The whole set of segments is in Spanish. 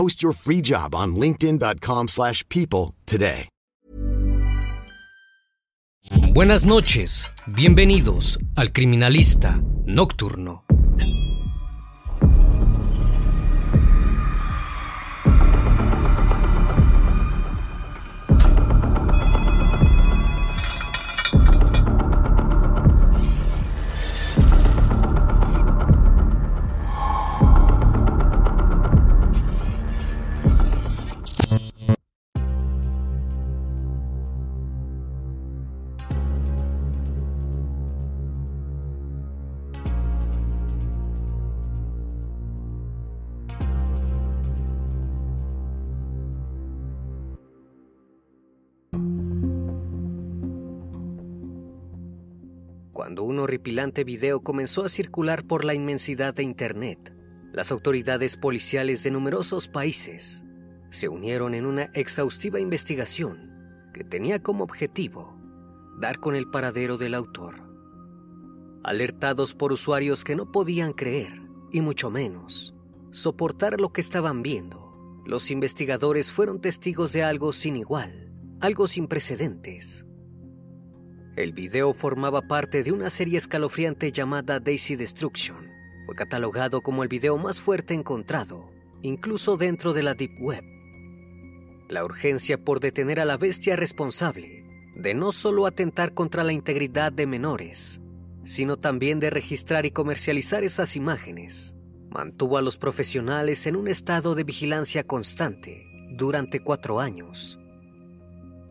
Post your free job on linkedin.com/people slash people today. Buenas noches, bienvenidos al Criminalista Nocturno. Horripilante video comenzó a circular por la inmensidad de Internet, las autoridades policiales de numerosos países se unieron en una exhaustiva investigación que tenía como objetivo dar con el paradero del autor. Alertados por usuarios que no podían creer, y mucho menos, soportar lo que estaban viendo, los investigadores fueron testigos de algo sin igual, algo sin precedentes. El video formaba parte de una serie escalofriante llamada Daisy Destruction. Fue catalogado como el video más fuerte encontrado, incluso dentro de la Deep Web. La urgencia por detener a la bestia responsable de no solo atentar contra la integridad de menores, sino también de registrar y comercializar esas imágenes, mantuvo a los profesionales en un estado de vigilancia constante durante cuatro años.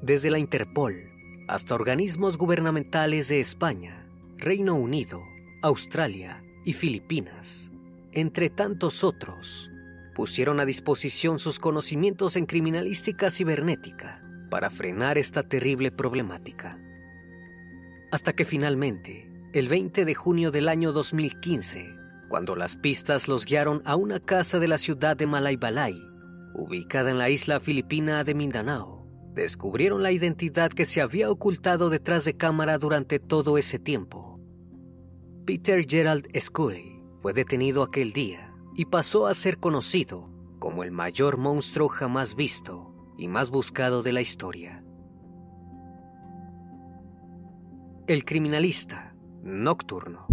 Desde la Interpol, hasta organismos gubernamentales de España, Reino Unido, Australia y Filipinas, entre tantos otros, pusieron a disposición sus conocimientos en criminalística cibernética para frenar esta terrible problemática. Hasta que finalmente, el 20 de junio del año 2015, cuando las pistas los guiaron a una casa de la ciudad de Malaybalay, ubicada en la isla filipina de Mindanao, descubrieron la identidad que se había ocultado detrás de cámara durante todo ese tiempo. Peter Gerald Scully fue detenido aquel día y pasó a ser conocido como el mayor monstruo jamás visto y más buscado de la historia. El criminalista nocturno.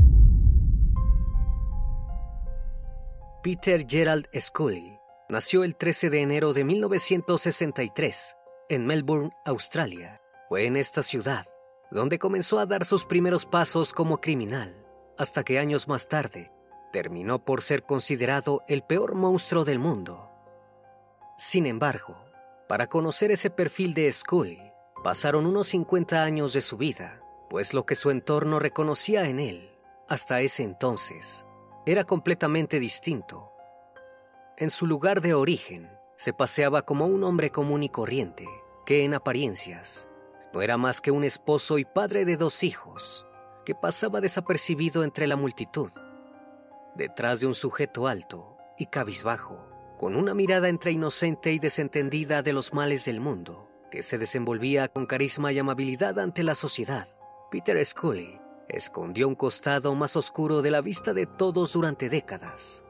Peter Gerald Scully nació el 13 de enero de 1963 en Melbourne, Australia. Fue en esta ciudad donde comenzó a dar sus primeros pasos como criminal, hasta que años más tarde terminó por ser considerado el peor monstruo del mundo. Sin embargo, para conocer ese perfil de Scully, pasaron unos 50 años de su vida, pues lo que su entorno reconocía en él, hasta ese entonces, era completamente distinto. En su lugar de origen, se paseaba como un hombre común y corriente, que en apariencias no era más que un esposo y padre de dos hijos, que pasaba desapercibido entre la multitud. Detrás de un sujeto alto y cabizbajo, con una mirada entre inocente y desentendida de los males del mundo, que se desenvolvía con carisma y amabilidad ante la sociedad, Peter Scully escondió un costado más oscuro de la vista de todos durante décadas.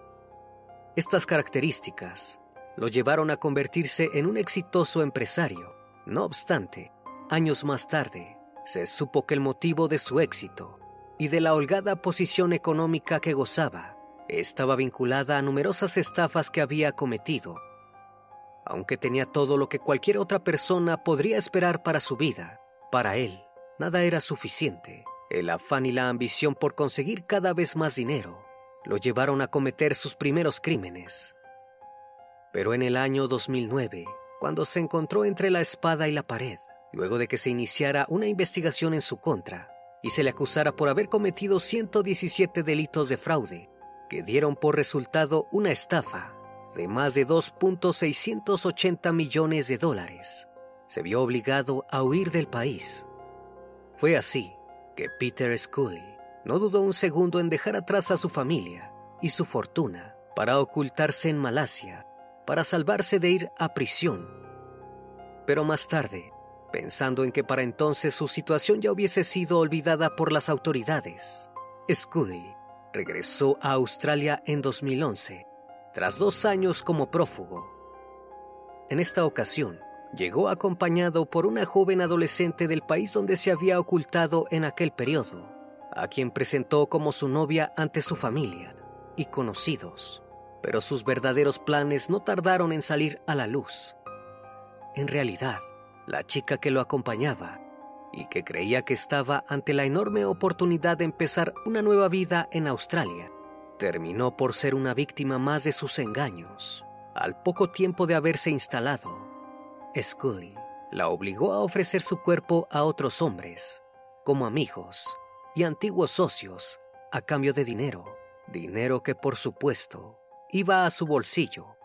Estas características lo llevaron a convertirse en un exitoso empresario. No obstante, años más tarde, se supo que el motivo de su éxito y de la holgada posición económica que gozaba estaba vinculada a numerosas estafas que había cometido. Aunque tenía todo lo que cualquier otra persona podría esperar para su vida, para él nada era suficiente. El afán y la ambición por conseguir cada vez más dinero lo llevaron a cometer sus primeros crímenes. Pero en el año 2009, cuando se encontró entre la espada y la pared, luego de que se iniciara una investigación en su contra y se le acusara por haber cometido 117 delitos de fraude, que dieron por resultado una estafa de más de 2.680 millones de dólares, se vio obligado a huir del país. Fue así que Peter Scully no dudó un segundo en dejar atrás a su familia y su fortuna para ocultarse en Malasia, para salvarse de ir a prisión. Pero más tarde, pensando en que para entonces su situación ya hubiese sido olvidada por las autoridades, Scully regresó a Australia en 2011, tras dos años como prófugo. En esta ocasión, llegó acompañado por una joven adolescente del país donde se había ocultado en aquel periodo, a quien presentó como su novia ante su familia y conocidos, pero sus verdaderos planes no tardaron en salir a la luz. En realidad, la chica que lo acompañaba y que creía que estaba ante la enorme oportunidad de empezar una nueva vida en Australia, terminó por ser una víctima más de sus engaños. Al poco tiempo de haberse instalado, Scully la obligó a ofrecer su cuerpo a otros hombres, como amigos y antiguos socios, a cambio de dinero, dinero que por supuesto iba a su bolsillo.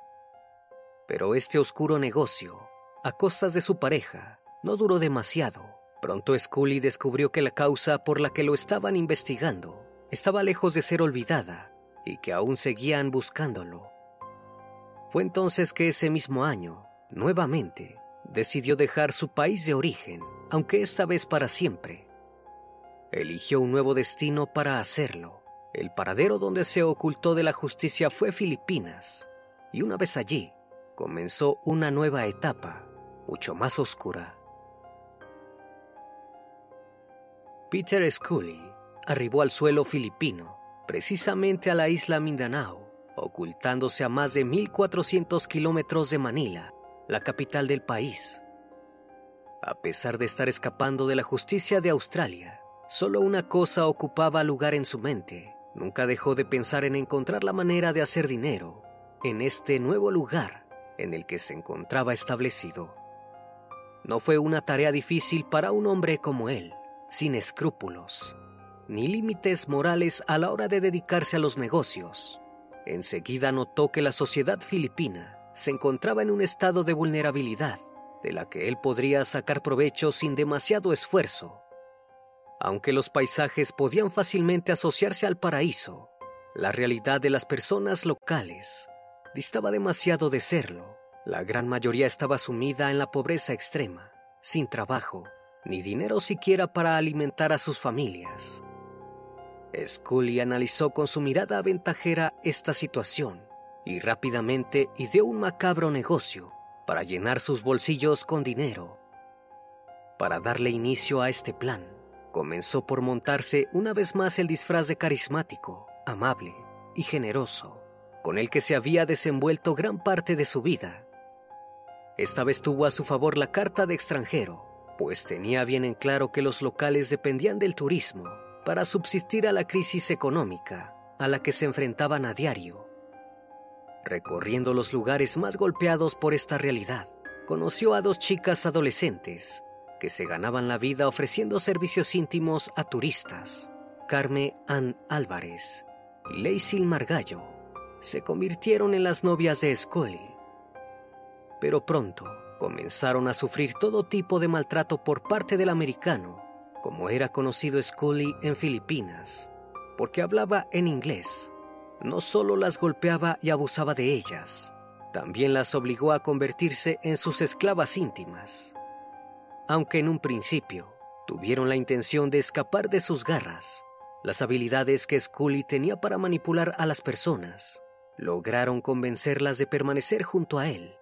Pero este oscuro negocio, a costas de su pareja, no duró demasiado. Pronto Scully descubrió que la causa por la que lo estaban investigando estaba lejos de ser olvidada y que aún seguían buscándolo. Fue entonces que ese mismo año, nuevamente, decidió dejar su país de origen, aunque esta vez para siempre. Eligió un nuevo destino para hacerlo. El paradero donde se ocultó de la justicia fue Filipinas, y una vez allí, comenzó una nueva etapa, mucho más oscura. Peter Scully arribó al suelo filipino, precisamente a la isla Mindanao, ocultándose a más de 1.400 kilómetros de Manila, la capital del país. A pesar de estar escapando de la justicia de Australia, solo una cosa ocupaba lugar en su mente. Nunca dejó de pensar en encontrar la manera de hacer dinero en este nuevo lugar en el que se encontraba establecido. No fue una tarea difícil para un hombre como él, sin escrúpulos, ni límites morales a la hora de dedicarse a los negocios. Enseguida notó que la sociedad filipina se encontraba en un estado de vulnerabilidad de la que él podría sacar provecho sin demasiado esfuerzo. Aunque los paisajes podían fácilmente asociarse al paraíso, la realidad de las personas locales distaba demasiado de serlo. La gran mayoría estaba sumida en la pobreza extrema, sin trabajo, ni dinero siquiera para alimentar a sus familias. Scully analizó con su mirada aventajera esta situación y rápidamente ideó un macabro negocio para llenar sus bolsillos con dinero. Para darle inicio a este plan, comenzó por montarse una vez más el disfraz de carismático, amable y generoso, con el que se había desenvuelto gran parte de su vida. Esta vez tuvo a su favor la carta de extranjero, pues tenía bien en claro que los locales dependían del turismo para subsistir a la crisis económica a la que se enfrentaban a diario Recorriendo los lugares más golpeados por esta realidad, conoció a dos chicas adolescentes que se ganaban la vida ofreciendo servicios íntimos a turistas. Carme Ann Álvarez y Lacey Margallo se convirtieron en las novias de Scully. Pero pronto comenzaron a sufrir todo tipo de maltrato por parte del americano, como era conocido Scully en Filipinas, porque hablaba en inglés no solo las golpeaba y abusaba de ellas, también las obligó a convertirse en sus esclavas íntimas. Aunque en un principio tuvieron la intención de escapar de sus garras. Las habilidades que Scully tenía para manipular a las personas lograron convencerlas de permanecer junto a él.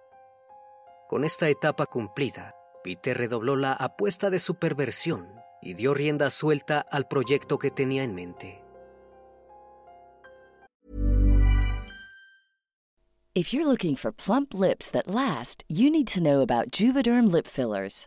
Con esta etapa cumplida, Peter redobló la apuesta de su perversión y dio rienda suelta al proyecto que tenía en mente. If you're looking for plump lips that last, you need to know about Juvederm lip fillers.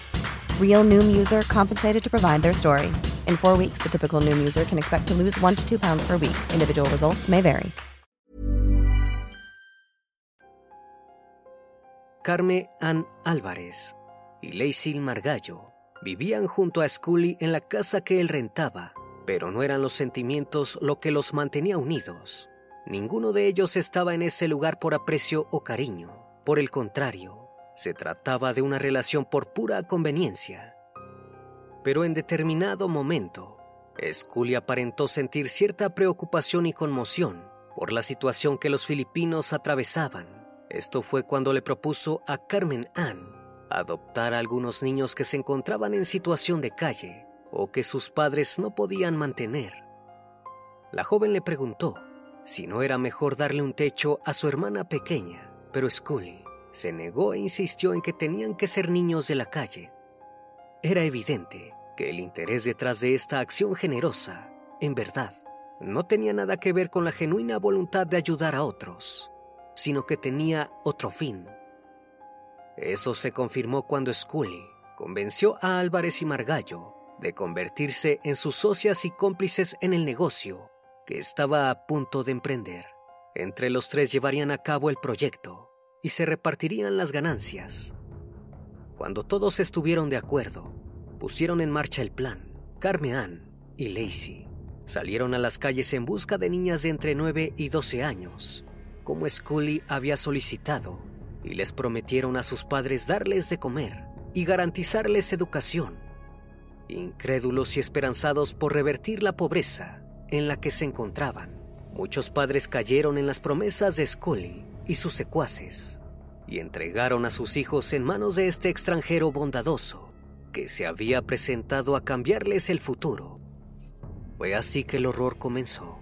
Real Noom user compensated to provide their story. In four weeks, the typical Noom user can expect to lose one to two pounds per week. Individual results may vary. Carme Ann Álvarez y Lacey Margallo vivían junto a Scully en la casa que él rentaba, pero no eran los sentimientos lo que los mantenía unidos. Ninguno de ellos estaba en ese lugar por aprecio o cariño. Por el contrario, se trataba de una relación por pura conveniencia. Pero en determinado momento, Scully aparentó sentir cierta preocupación y conmoción por la situación que los filipinos atravesaban. Esto fue cuando le propuso a Carmen Ann adoptar a algunos niños que se encontraban en situación de calle o que sus padres no podían mantener. La joven le preguntó si no era mejor darle un techo a su hermana pequeña, pero Scully se negó e insistió en que tenían que ser niños de la calle. Era evidente que el interés detrás de esta acción generosa, en verdad, no tenía nada que ver con la genuina voluntad de ayudar a otros, sino que tenía otro fin. Eso se confirmó cuando Scully convenció a Álvarez y Margallo de convertirse en sus socias y cómplices en el negocio que estaba a punto de emprender. Entre los tres llevarían a cabo el proyecto y se repartirían las ganancias. Cuando todos estuvieron de acuerdo, pusieron en marcha el plan. Carmen y Lacey salieron a las calles en busca de niñas de entre 9 y 12 años, como Scully había solicitado, y les prometieron a sus padres darles de comer y garantizarles educación. Incrédulos y esperanzados por revertir la pobreza en la que se encontraban, muchos padres cayeron en las promesas de Scully y sus secuaces y entregaron a sus hijos en manos de este extranjero bondadoso que se había presentado a cambiarles el futuro. Fue así que el horror comenzó.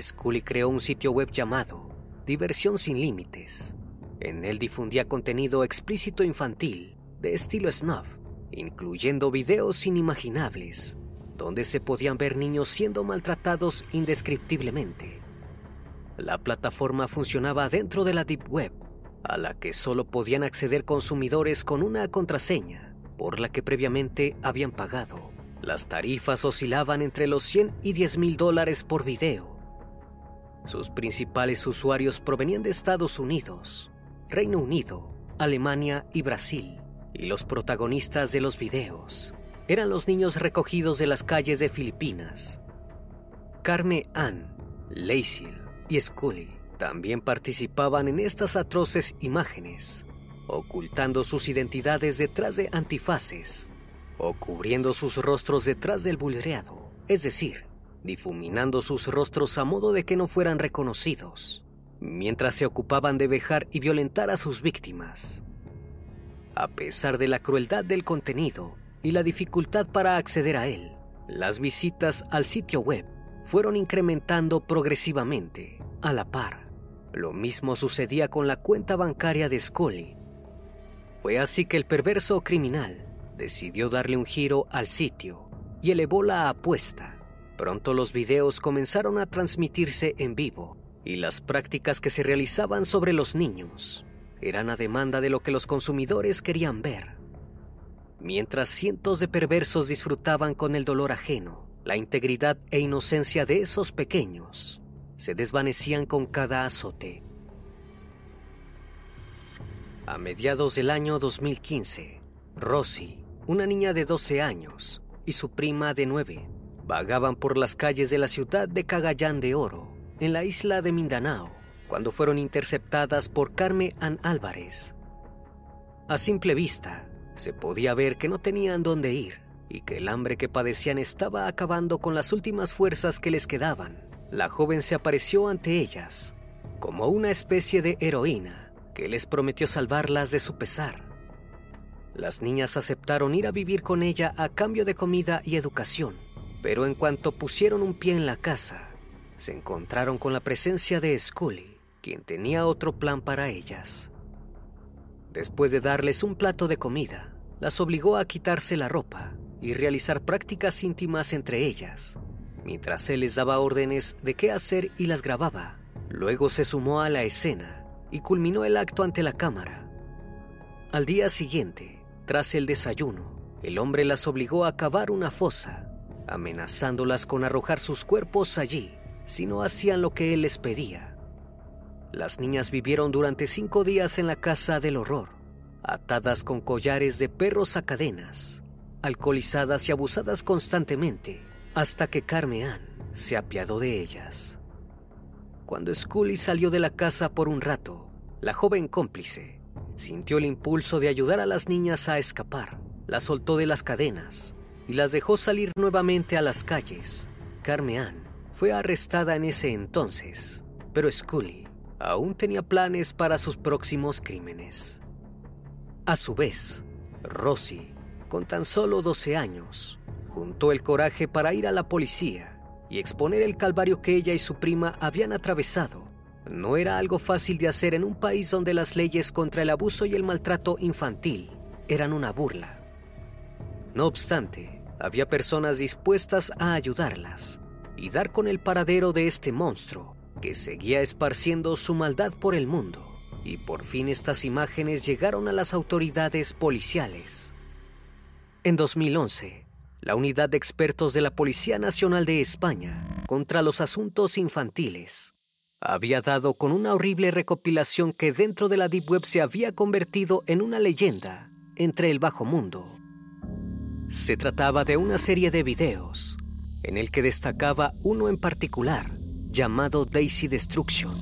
Scully creó un sitio web llamado Diversión sin Límites. En él difundía contenido explícito infantil de estilo snuff, incluyendo videos inimaginables, donde se podían ver niños siendo maltratados indescriptiblemente. La plataforma funcionaba dentro de la Deep Web, a la que solo podían acceder consumidores con una contraseña por la que previamente habían pagado. Las tarifas oscilaban entre los 100 y 10 mil dólares por video. Sus principales usuarios provenían de Estados Unidos, Reino Unido, Alemania y Brasil, y los protagonistas de los videos eran los niños recogidos de las calles de Filipinas. Carme Ann, Lacey y Scully también participaban en estas atroces imágenes, ocultando sus identidades detrás de antifaces o cubriendo sus rostros detrás del bulreado, es decir, difuminando sus rostros a modo de que no fueran reconocidos, mientras se ocupaban de vejar y violentar a sus víctimas. A pesar de la crueldad del contenido y la dificultad para acceder a él, las visitas al sitio web fueron incrementando progresivamente a la par. Lo mismo sucedía con la cuenta bancaria de Scully. Fue así que el perverso criminal decidió darle un giro al sitio y elevó la apuesta. Pronto los videos comenzaron a transmitirse en vivo y las prácticas que se realizaban sobre los niños eran a demanda de lo que los consumidores querían ver. Mientras cientos de perversos disfrutaban con el dolor ajeno, la integridad e inocencia de esos pequeños se desvanecían con cada azote. A mediados del año 2015, Rosie, una niña de 12 años, y su prima de 9 vagaban por las calles de la ciudad de Cagayán de Oro, en la isla de Mindanao, cuando fueron interceptadas por Carmen Ann Álvarez. A simple vista, se podía ver que no tenían dónde ir y que el hambre que padecían estaba acabando con las últimas fuerzas que les quedaban la joven se apareció ante ellas como una especie de heroína que les prometió salvarlas de su pesar. Las niñas aceptaron ir a vivir con ella a cambio de comida y educación, pero en cuanto pusieron un pie en la casa, se encontraron con la presencia de Scully, quien tenía otro plan para ellas. Después de darles un plato de comida, las obligó a quitarse la ropa y realizar prácticas íntimas entre ellas, mientras él les daba órdenes de qué hacer y las grababa. Luego se sumó a la escena y culminó el acto ante la cámara. Al día siguiente, tras el desayuno, el hombre las obligó a cavar una fosa, amenazándolas con arrojar sus cuerpos allí si no hacían lo que él les pedía. Las niñas vivieron durante cinco días en la casa del horror, atadas con collares de perros a cadenas, alcoholizadas y abusadas constantemente hasta que Carmeán se apiadó de ellas. Cuando Scully salió de la casa por un rato, la joven cómplice sintió el impulso de ayudar a las niñas a escapar, las soltó de las cadenas y las dejó salir nuevamente a las calles. Carmeán fue arrestada en ese entonces, pero Scully aún tenía planes para sus próximos crímenes. A su vez, Rosie, con tan solo 12 años, juntó el coraje para ir a la policía y exponer el calvario que ella y su prima habían atravesado. No era algo fácil de hacer en un país donde las leyes contra el abuso y el maltrato infantil eran una burla. No obstante, había personas dispuestas a ayudarlas y dar con el paradero de este monstruo que seguía esparciendo su maldad por el mundo. Y por fin estas imágenes llegaron a las autoridades policiales. En 2011, la unidad de expertos de la Policía Nacional de España contra los asuntos infantiles había dado con una horrible recopilación que dentro de la Deep Web se había convertido en una leyenda entre el bajo mundo. Se trataba de una serie de videos en el que destacaba uno en particular llamado Daisy Destruction.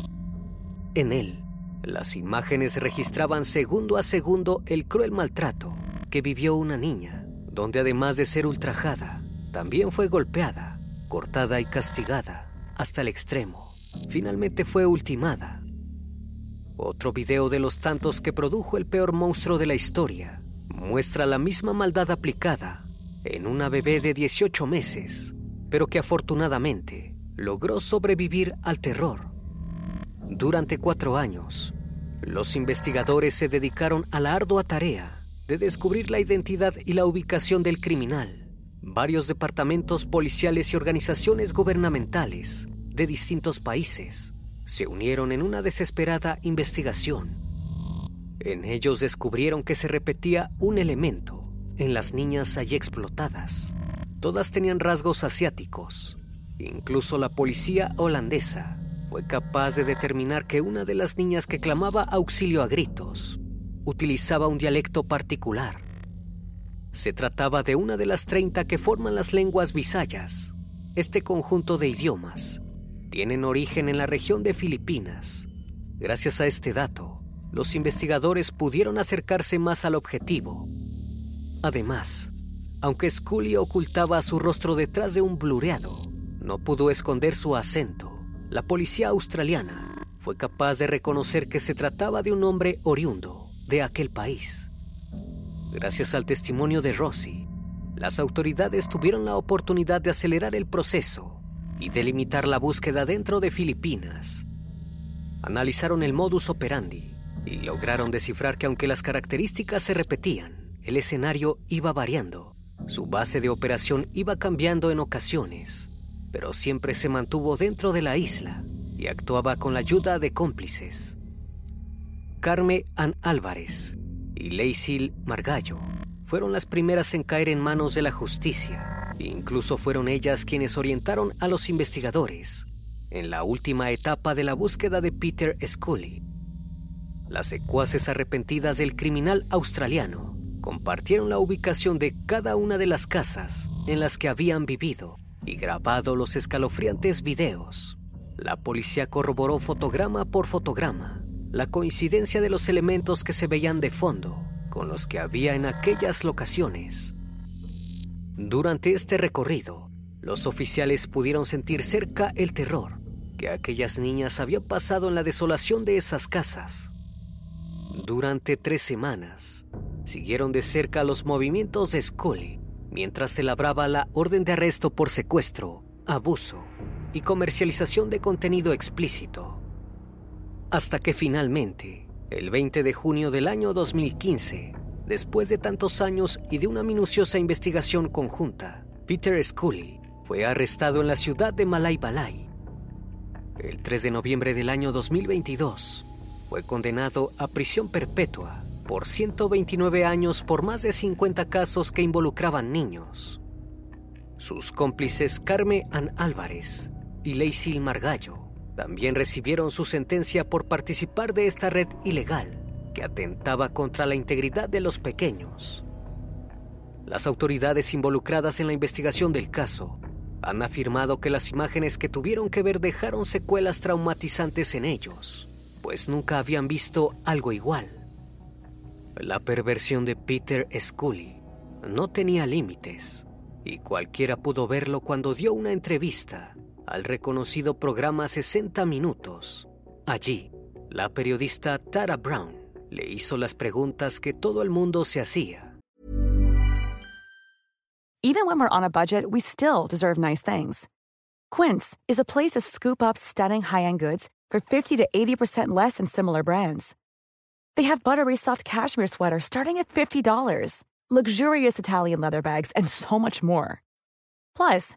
En él, las imágenes registraban segundo a segundo el cruel maltrato que vivió una niña donde además de ser ultrajada, también fue golpeada, cortada y castigada hasta el extremo. Finalmente fue ultimada. Otro video de los tantos que produjo el peor monstruo de la historia muestra la misma maldad aplicada en una bebé de 18 meses, pero que afortunadamente logró sobrevivir al terror. Durante cuatro años, los investigadores se dedicaron a la ardua tarea de descubrir la identidad y la ubicación del criminal. Varios departamentos policiales y organizaciones gubernamentales de distintos países se unieron en una desesperada investigación. En ellos descubrieron que se repetía un elemento en las niñas allí explotadas. Todas tenían rasgos asiáticos. Incluso la policía holandesa fue capaz de determinar que una de las niñas que clamaba auxilio a gritos utilizaba un dialecto particular. Se trataba de una de las 30 que forman las lenguas bisayas. Este conjunto de idiomas tienen origen en la región de Filipinas. Gracias a este dato, los investigadores pudieron acercarse más al objetivo. Además, aunque Scully ocultaba su rostro detrás de un blureado, no pudo esconder su acento. La policía australiana fue capaz de reconocer que se trataba de un hombre oriundo de aquel país. Gracias al testimonio de Rossi, las autoridades tuvieron la oportunidad de acelerar el proceso y delimitar la búsqueda dentro de Filipinas. Analizaron el modus operandi y lograron descifrar que aunque las características se repetían, el escenario iba variando. Su base de operación iba cambiando en ocasiones, pero siempre se mantuvo dentro de la isla y actuaba con la ayuda de cómplices. Carme Ann Álvarez y Lacey Margallo fueron las primeras en caer en manos de la justicia. Incluso fueron ellas quienes orientaron a los investigadores en la última etapa de la búsqueda de Peter Scully. Las secuaces arrepentidas del criminal australiano compartieron la ubicación de cada una de las casas en las que habían vivido y grabado los escalofriantes videos. La policía corroboró fotograma por fotograma la coincidencia de los elementos que se veían de fondo con los que había en aquellas locaciones. Durante este recorrido, los oficiales pudieron sentir cerca el terror que aquellas niñas habían pasado en la desolación de esas casas. Durante tres semanas, siguieron de cerca los movimientos de Scully mientras se labraba la orden de arresto por secuestro, abuso y comercialización de contenido explícito hasta que finalmente, el 20 de junio del año 2015, después de tantos años y de una minuciosa investigación conjunta, Peter Scully fue arrestado en la ciudad de Malay Balay. El 3 de noviembre del año 2022, fue condenado a prisión perpetua por 129 años por más de 50 casos que involucraban niños. Sus cómplices Carmen Ann Álvarez y Lacey Margallo también recibieron su sentencia por participar de esta red ilegal que atentaba contra la integridad de los pequeños. Las autoridades involucradas en la investigación del caso han afirmado que las imágenes que tuvieron que ver dejaron secuelas traumatizantes en ellos, pues nunca habían visto algo igual. La perversión de Peter Scully no tenía límites y cualquiera pudo verlo cuando dio una entrevista al reconocido programa 60 Minutos. Allí, la periodista Tara Brown le hizo las preguntas que todo el mundo se hacía. Even when we're on a budget, we still deserve nice things. Quince is a place to scoop up stunning high-end goods for 50 to 80% less than similar brands. They have buttery soft cashmere sweaters starting at $50, luxurious Italian leather bags, and so much more. Plus,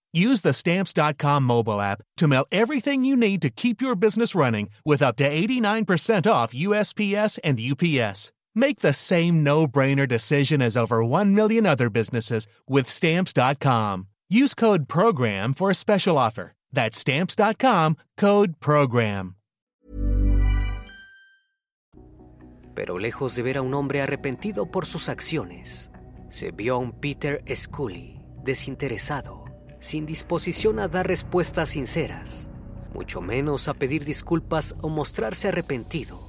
Use the Stamps.com mobile app to mail everything you need to keep your business running with up to 89% off USPS and UPS. Make the same no brainer decision as over 1 million other businesses with Stamps.com. Use code PROGRAM for a special offer. That's Stamps.com code PROGRAM. Pero lejos de ver a un hombre arrepentido por sus acciones, se vio a un Peter Scully desinteresado sin disposición a dar respuestas sinceras, mucho menos a pedir disculpas o mostrarse arrepentido.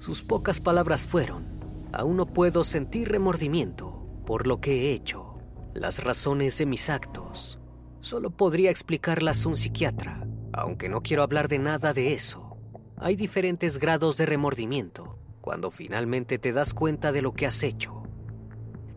Sus pocas palabras fueron, aún no puedo sentir remordimiento por lo que he hecho. Las razones de mis actos solo podría explicarlas un psiquiatra, aunque no quiero hablar de nada de eso. Hay diferentes grados de remordimiento cuando finalmente te das cuenta de lo que has hecho.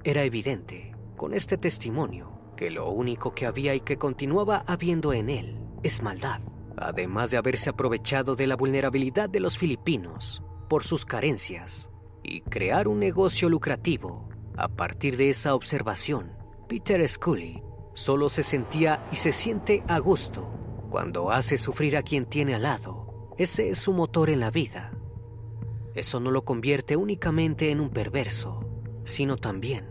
Era evidente, con este testimonio, que lo único que había y que continuaba habiendo en él es maldad, además de haberse aprovechado de la vulnerabilidad de los filipinos por sus carencias y crear un negocio lucrativo. A partir de esa observación, Peter Scully solo se sentía y se siente a gusto cuando hace sufrir a quien tiene al lado. Ese es su motor en la vida. Eso no lo convierte únicamente en un perverso, sino también